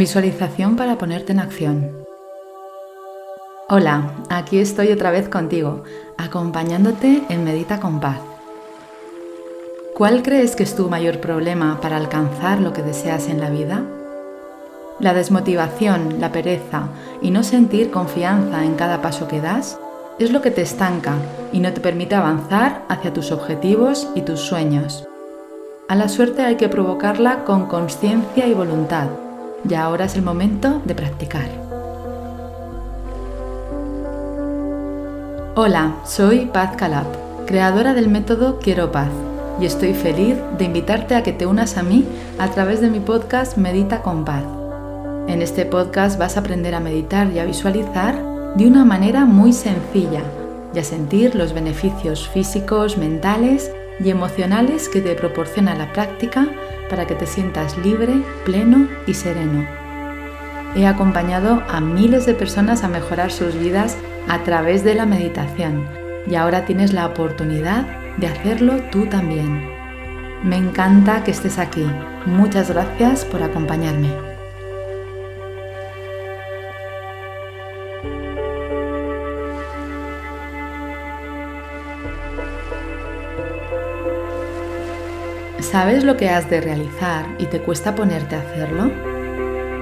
Visualización para ponerte en acción. Hola, aquí estoy otra vez contigo, acompañándote en Medita con Paz. ¿Cuál crees que es tu mayor problema para alcanzar lo que deseas en la vida? La desmotivación, la pereza y no sentir confianza en cada paso que das es lo que te estanca y no te permite avanzar hacia tus objetivos y tus sueños. A la suerte hay que provocarla con conciencia y voluntad y ahora es el momento de practicar. Hola, soy Paz Calab, creadora del método Quiero Paz, y estoy feliz de invitarte a que te unas a mí a través de mi podcast Medita con Paz. En este podcast vas a aprender a meditar y a visualizar de una manera muy sencilla y a sentir los beneficios físicos, mentales y emocionales que te proporciona la práctica para que te sientas libre, pleno y sereno. He acompañado a miles de personas a mejorar sus vidas a través de la meditación y ahora tienes la oportunidad de hacerlo tú también. Me encanta que estés aquí. Muchas gracias por acompañarme. ¿Sabes lo que has de realizar y te cuesta ponerte a hacerlo?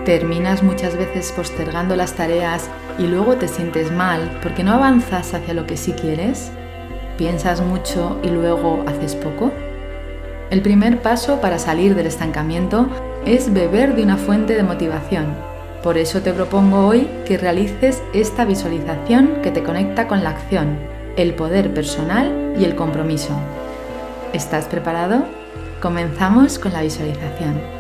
Terminas muchas veces postergando las tareas y luego te sientes mal porque no avanzas hacia lo que sí quieres. ¿Piensas mucho y luego haces poco? El primer paso para salir del estancamiento es beber de una fuente de motivación. Por eso te propongo hoy que realices esta visualización que te conecta con la acción, el poder personal y el compromiso. ¿Estás preparado? Comenzamos con la visualización.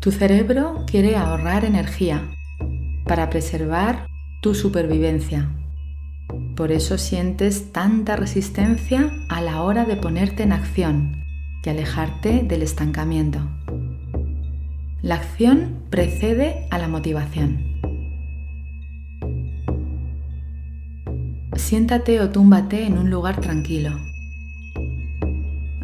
Tu cerebro quiere ahorrar energía para preservar tu supervivencia. Por eso sientes tanta resistencia a la hora de ponerte en acción y alejarte del estancamiento. La acción precede a la motivación. Siéntate o túmbate en un lugar tranquilo.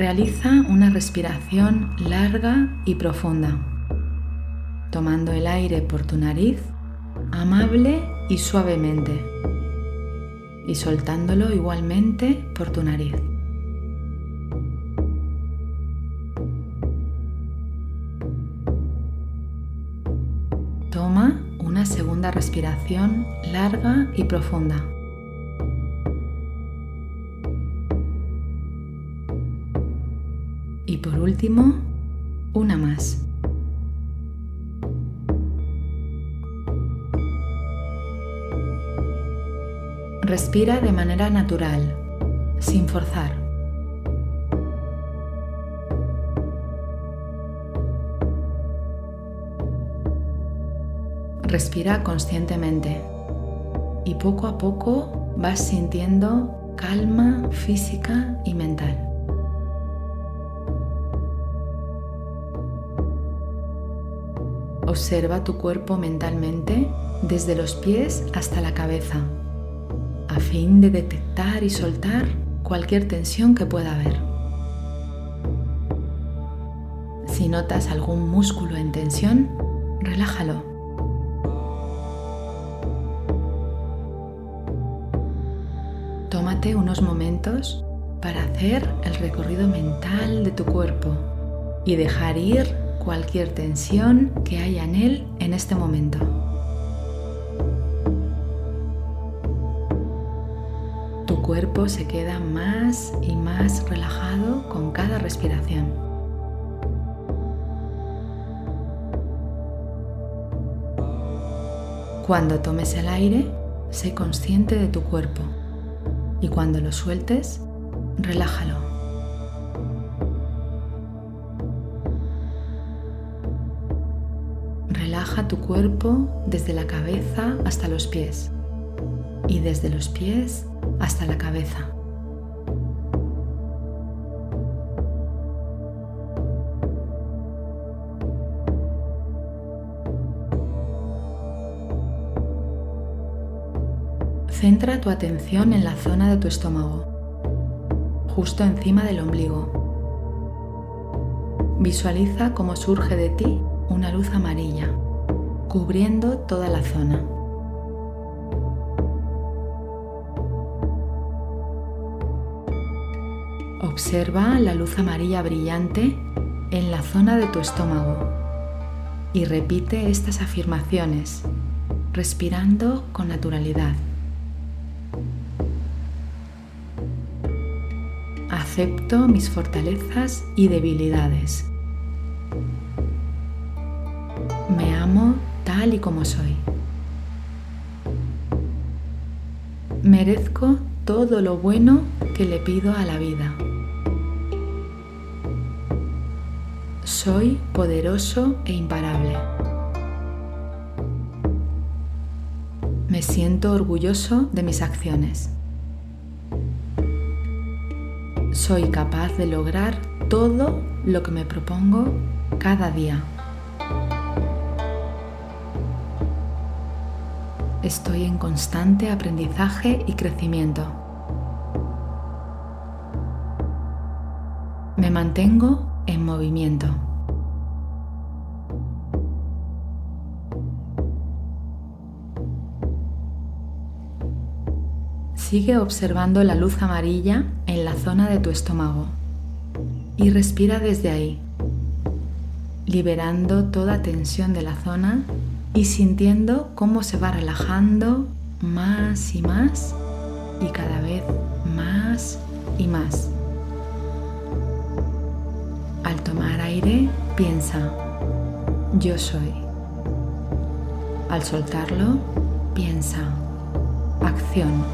Realiza una respiración larga y profunda tomando el aire por tu nariz amable y suavemente y soltándolo igualmente por tu nariz. Toma una segunda respiración larga y profunda. Por último, una más. Respira de manera natural, sin forzar. Respira conscientemente y poco a poco vas sintiendo calma física y mental. Observa tu cuerpo mentalmente desde los pies hasta la cabeza a fin de detectar y soltar cualquier tensión que pueda haber. Si notas algún músculo en tensión, relájalo. Tómate unos momentos para hacer el recorrido mental de tu cuerpo y dejar ir cualquier tensión que haya en él en este momento. Tu cuerpo se queda más y más relajado con cada respiración. Cuando tomes el aire, sé consciente de tu cuerpo y cuando lo sueltes, relájalo. Tu cuerpo desde la cabeza hasta los pies y desde los pies hasta la cabeza. Centra tu atención en la zona de tu estómago, justo encima del ombligo. Visualiza cómo surge de ti una luz amarilla, cubriendo toda la zona. Observa la luz amarilla brillante en la zona de tu estómago y repite estas afirmaciones, respirando con naturalidad. Acepto mis fortalezas y debilidades. Y como soy. Merezco todo lo bueno que le pido a la vida. Soy poderoso e imparable. Me siento orgulloso de mis acciones. Soy capaz de lograr todo lo que me propongo cada día. Estoy en constante aprendizaje y crecimiento. Me mantengo en movimiento. Sigue observando la luz amarilla en la zona de tu estómago y respira desde ahí, liberando toda tensión de la zona y sintiendo cómo se va relajando más y más y cada vez más y más. Al tomar aire, piensa, yo soy. Al soltarlo, piensa, acción.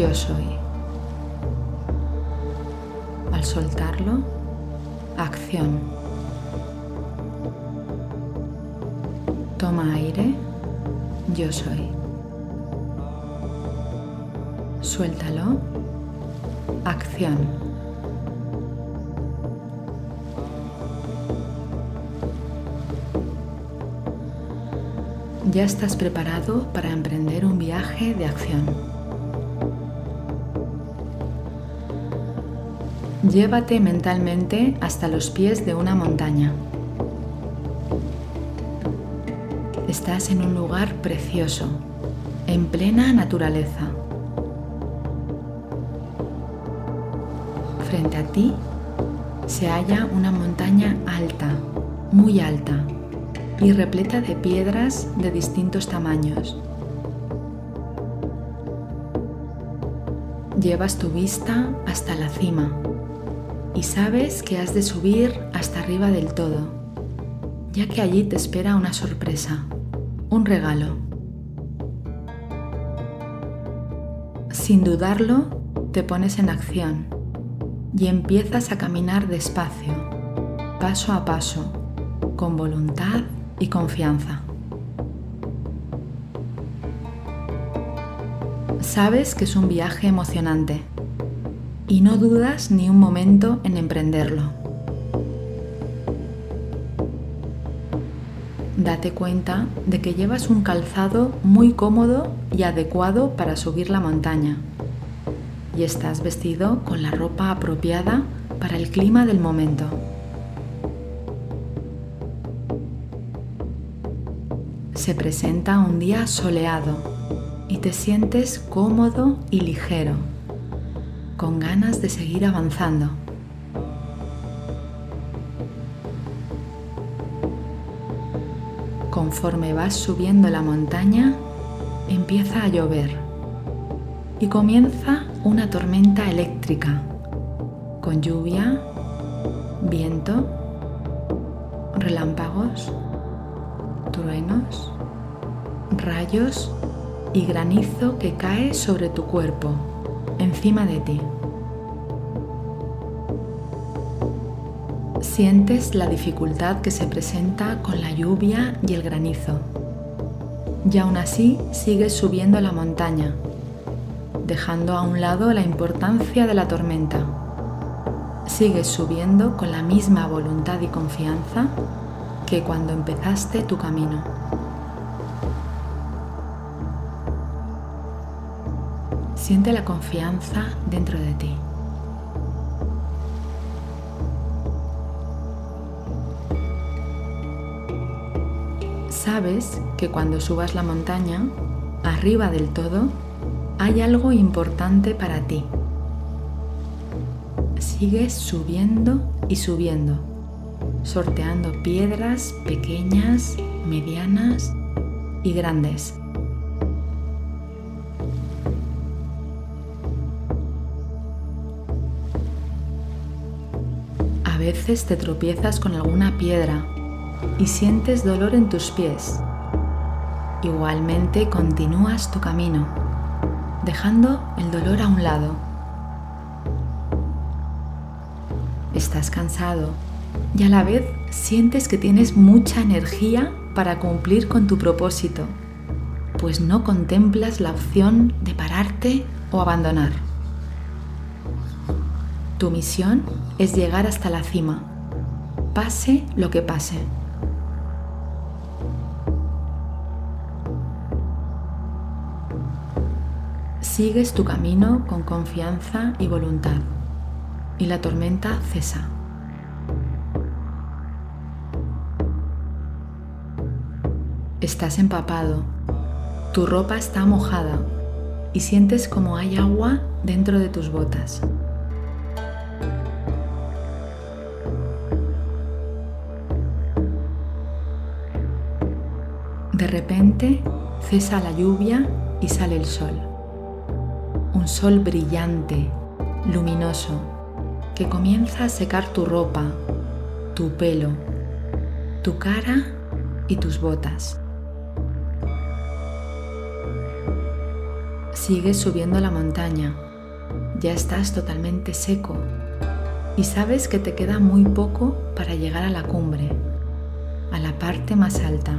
yo soy. Soltarlo, acción. Toma aire, yo soy. Suéltalo, acción. Ya estás preparado para emprender un viaje de acción. Llévate mentalmente hasta los pies de una montaña. Estás en un lugar precioso, en plena naturaleza. Frente a ti se halla una montaña alta, muy alta, y repleta de piedras de distintos tamaños. Llevas tu vista hasta la cima y sabes que has de subir hasta arriba del todo, ya que allí te espera una sorpresa, un regalo. Sin dudarlo, te pones en acción y empiezas a caminar despacio, paso a paso, con voluntad y confianza. Sabes que es un viaje emocionante y no dudas ni un momento en emprenderlo. Date cuenta de que llevas un calzado muy cómodo y adecuado para subir la montaña y estás vestido con la ropa apropiada para el clima del momento. Se presenta un día soleado y te sientes cómodo y ligero con ganas de seguir avanzando. conforme vas subiendo la montaña, empieza a llover y comienza una tormenta eléctrica con lluvia, viento, relámpagos, truenos, rayos y granizo que cae sobre tu cuerpo, encima de ti. Sientes la dificultad que se presenta con la lluvia y el granizo. Y aún así sigues subiendo la montaña, dejando a un lado la importancia de la tormenta. Sigues subiendo con la misma voluntad y confianza que cuando empezaste tu camino. Siente la confianza dentro de ti. Sabes que cuando subas la montaña, arriba del todo, hay algo importante para ti. Sigues subiendo y subiendo, sorteando piedras pequeñas, medianas y grandes. Veces te tropiezas con alguna piedra y sientes dolor en tus pies. Igualmente continúas tu camino, dejando el dolor a un lado. Estás cansado y a la vez sientes que tienes mucha energía para cumplir con tu propósito, pues no contemplas la opción de pararte o abandonar. Tu misión es llegar hasta la cima, pase lo que pase. Sigues tu camino con confianza y voluntad y la tormenta cesa. Estás empapado, tu ropa está mojada y sientes como hay agua dentro de tus botas. De repente cesa la lluvia y sale el sol. Un sol brillante, luminoso, que comienza a secar tu ropa, tu pelo, tu cara y tus botas. Sigues subiendo la montaña, ya estás totalmente seco y sabes que te queda muy poco para llegar a la cumbre, a la parte más alta.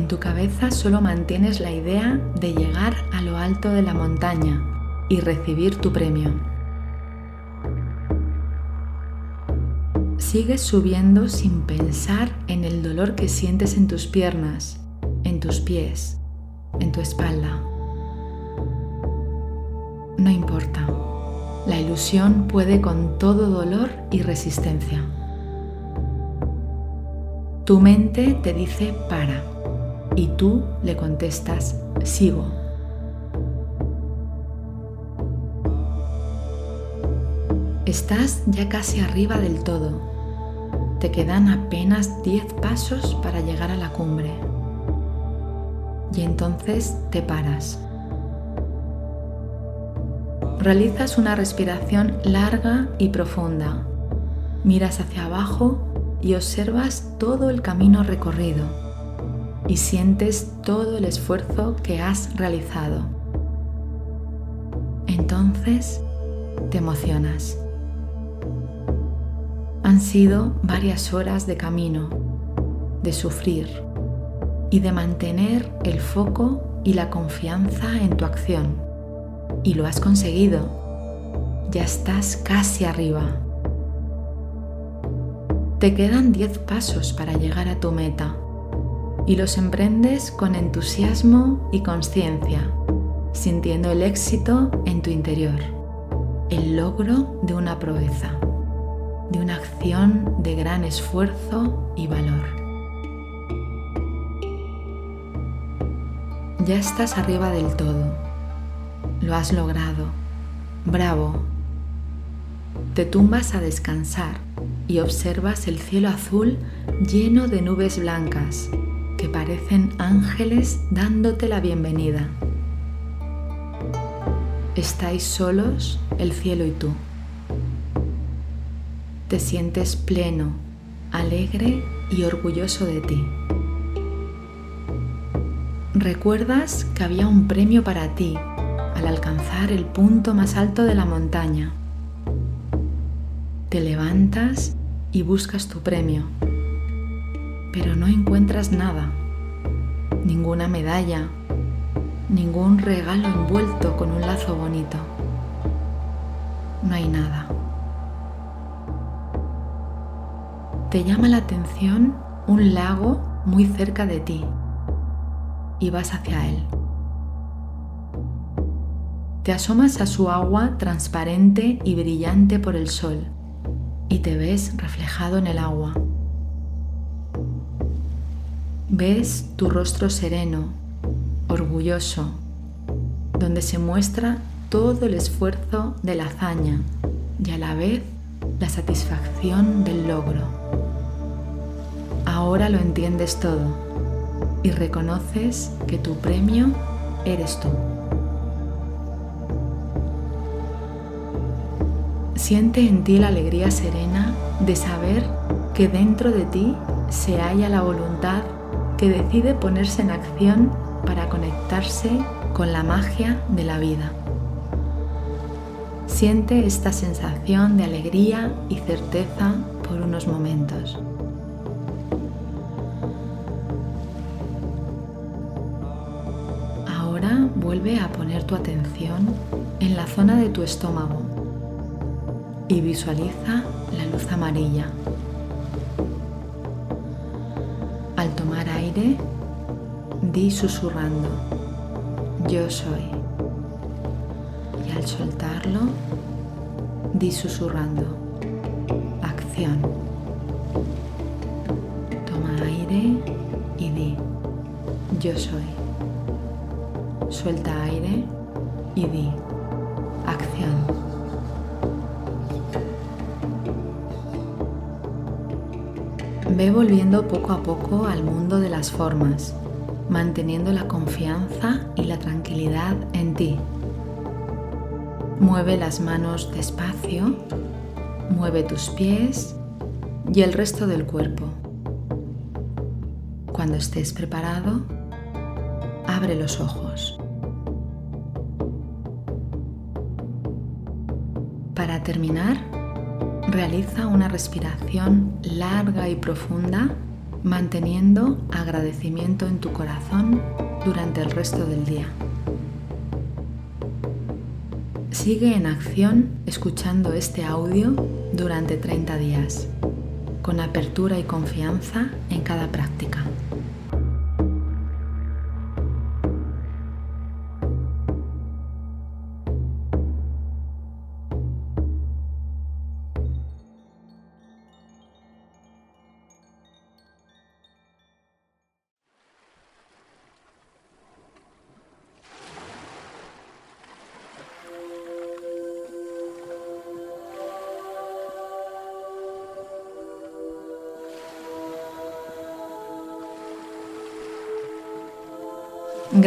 En tu cabeza solo mantienes la idea de llegar a lo alto de la montaña y recibir tu premio. Sigues subiendo sin pensar en el dolor que sientes en tus piernas, en tus pies, en tu espalda. No importa, la ilusión puede con todo dolor y resistencia. Tu mente te dice para y tú le contestas sigo. Estás ya casi arriba del todo. Te quedan apenas 10 pasos para llegar a la cumbre. Y entonces te paras. Realizas una respiración larga y profunda. Miras hacia abajo y observas todo el camino recorrido y sientes todo el esfuerzo que has realizado. Entonces te emocionas. Han sido varias horas de camino, de sufrir y de mantener el foco y la confianza en tu acción. Y lo has conseguido. Ya estás casi arriba. Te quedan 10 pasos para llegar a tu meta y los emprendes con entusiasmo y conciencia, sintiendo el éxito en tu interior, el logro de una proeza, de una acción de gran esfuerzo y valor. Ya estás arriba del todo. Lo has logrado. Bravo. Te tumbas a descansar y observas el cielo azul lleno de nubes blancas que parecen ángeles dándote la bienvenida. Estáis solos, el cielo y tú. Te sientes pleno, alegre y orgulloso de ti. Recuerdas que había un premio para ti al alcanzar el punto más alto de la montaña. Te levantas y buscas tu premio, pero no encuentras nada, ninguna medalla, ningún regalo envuelto con un lazo bonito. No hay nada. Te llama la atención un lago muy cerca de ti y vas hacia él. Te asomas a su agua transparente y brillante por el sol y te ves reflejado en el agua. Ves tu rostro sereno, orgulloso, donde se muestra todo el esfuerzo de la hazaña y a la vez la satisfacción del logro. Ahora lo entiendes todo y reconoces que tu premio eres tú. Siente en ti la alegría serena de saber que dentro de ti se halla la voluntad que decide ponerse en acción para conectarse con la magia de la vida. Siente esta sensación de alegría y certeza por unos momentos. Ahora vuelve a poner tu atención en la zona de tu estómago y visualiza la luz amarilla. Aire, di susurrando, yo soy. Y al soltarlo, di susurrando, acción. Toma aire y di, yo soy. Suelta aire y di, acción. Ve volviendo poco a poco al mundo de las formas, manteniendo la confianza y la tranquilidad en ti. Mueve las manos despacio, mueve tus pies y el resto del cuerpo. Cuando estés preparado, abre los ojos. Para terminar, Realiza una respiración larga y profunda manteniendo agradecimiento en tu corazón durante el resto del día. Sigue en acción escuchando este audio durante 30 días, con apertura y confianza en cada práctica.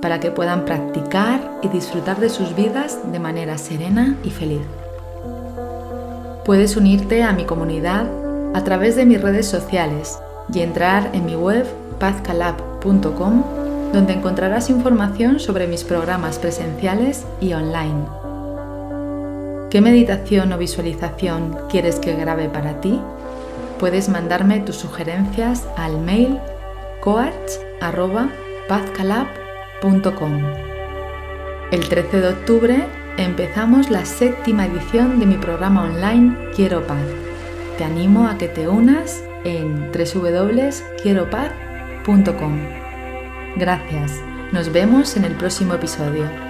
para que puedan practicar y disfrutar de sus vidas de manera serena y feliz. Puedes unirte a mi comunidad a través de mis redes sociales y entrar en mi web pazcalab.com donde encontrarás información sobre mis programas presenciales y online. ¿Qué meditación o visualización quieres que grabe para ti? Puedes mandarme tus sugerencias al mail coach.pazcalab.com el 13 de octubre empezamos la séptima edición de mi programa online Quiero Paz. Te animo a que te unas en www.quieropaz.com. Gracias, nos vemos en el próximo episodio.